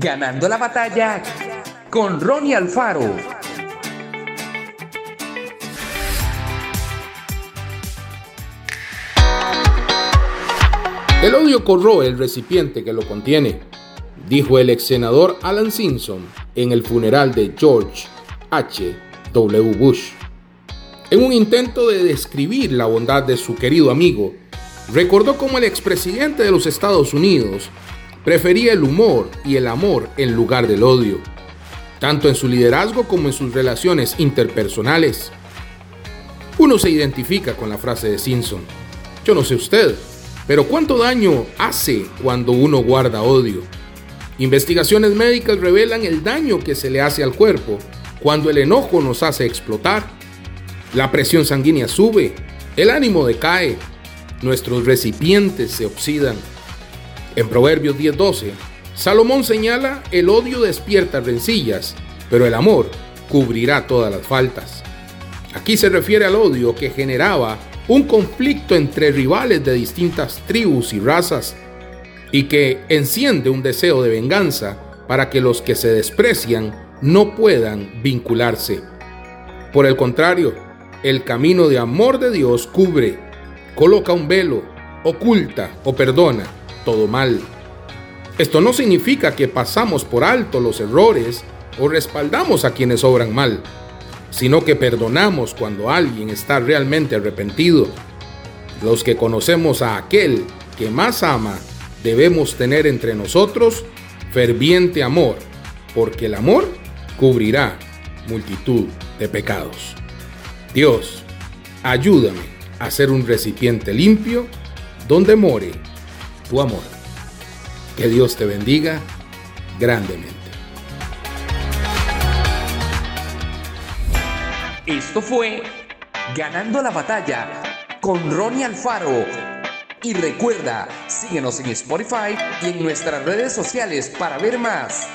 Ganando la batalla con Ronnie Alfaro. El odio corroe el recipiente que lo contiene, dijo el ex senador Alan Simpson en el funeral de George H. W. Bush. En un intento de describir la bondad de su querido amigo, recordó cómo el expresidente de los Estados Unidos prefería el humor y el amor en lugar del odio, tanto en su liderazgo como en sus relaciones interpersonales. Uno se identifica con la frase de Simpson. Yo no sé usted, pero ¿cuánto daño hace cuando uno guarda odio? Investigaciones médicas revelan el daño que se le hace al cuerpo cuando el enojo nos hace explotar. La presión sanguínea sube, el ánimo decae, nuestros recipientes se oxidan. En Proverbios 10:12, Salomón señala, el odio despierta rencillas, pero el amor cubrirá todas las faltas. Aquí se refiere al odio que generaba un conflicto entre rivales de distintas tribus y razas, y que enciende un deseo de venganza para que los que se desprecian no puedan vincularse. Por el contrario, el camino de amor de Dios cubre, coloca un velo, oculta o perdona todo mal. Esto no significa que pasamos por alto los errores o respaldamos a quienes obran mal sino que perdonamos cuando alguien está realmente arrepentido. Los que conocemos a aquel que más ama, debemos tener entre nosotros ferviente amor, porque el amor cubrirá multitud de pecados. Dios, ayúdame a ser un recipiente limpio donde more tu amor. Que Dios te bendiga grandemente. Esto fue Ganando la batalla con Ronnie Alfaro. Y recuerda, síguenos en Spotify y en nuestras redes sociales para ver más.